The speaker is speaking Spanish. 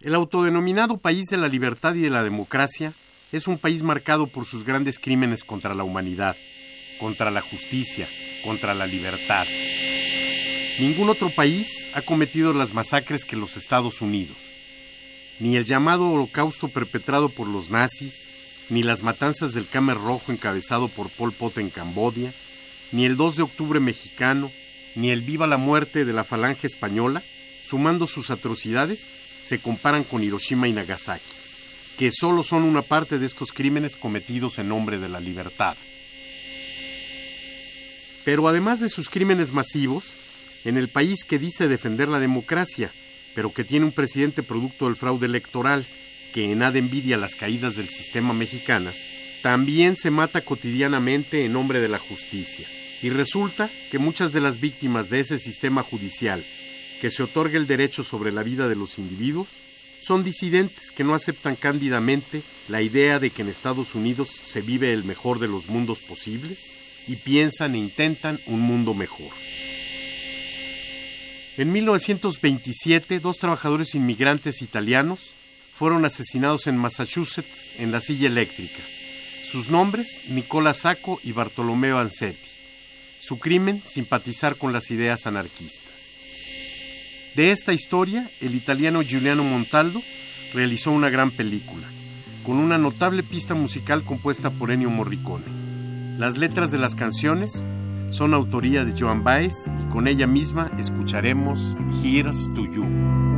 El autodenominado país de la libertad y de la democracia es un país marcado por sus grandes crímenes contra la humanidad, contra la justicia, contra la libertad. Ningún otro país ha cometido las masacres que los Estados Unidos. Ni el llamado holocausto perpetrado por los nazis, ni las matanzas del Khmer Rojo encabezado por Pol Pot en Camboya, ni el 2 de octubre mexicano, ni el viva la muerte de la falange española, sumando sus atrocidades, se comparan con Hiroshima y Nagasaki, que solo son una parte de estos crímenes cometidos en nombre de la libertad. Pero además de sus crímenes masivos, en el país que dice defender la democracia, pero que tiene un presidente producto del fraude electoral, que en nada envidia las caídas del sistema mexicanas, también se mata cotidianamente en nombre de la justicia. Y resulta que muchas de las víctimas de ese sistema judicial, que se otorga el derecho sobre la vida de los individuos, son disidentes que no aceptan cándidamente la idea de que en Estados Unidos se vive el mejor de los mundos posibles y piensan e intentan un mundo mejor. En 1927, dos trabajadores inmigrantes italianos fueron asesinados en Massachusetts en la silla eléctrica. Sus nombres, Nicola Sacco y Bartolomeo Ansetti. Su crimen, simpatizar con las ideas anarquistas. De esta historia, el italiano Giuliano Montaldo realizó una gran película, con una notable pista musical compuesta por Ennio Morricone. Las letras de las canciones son autoría de Joan Baez y con ella misma escucharemos Here's to You.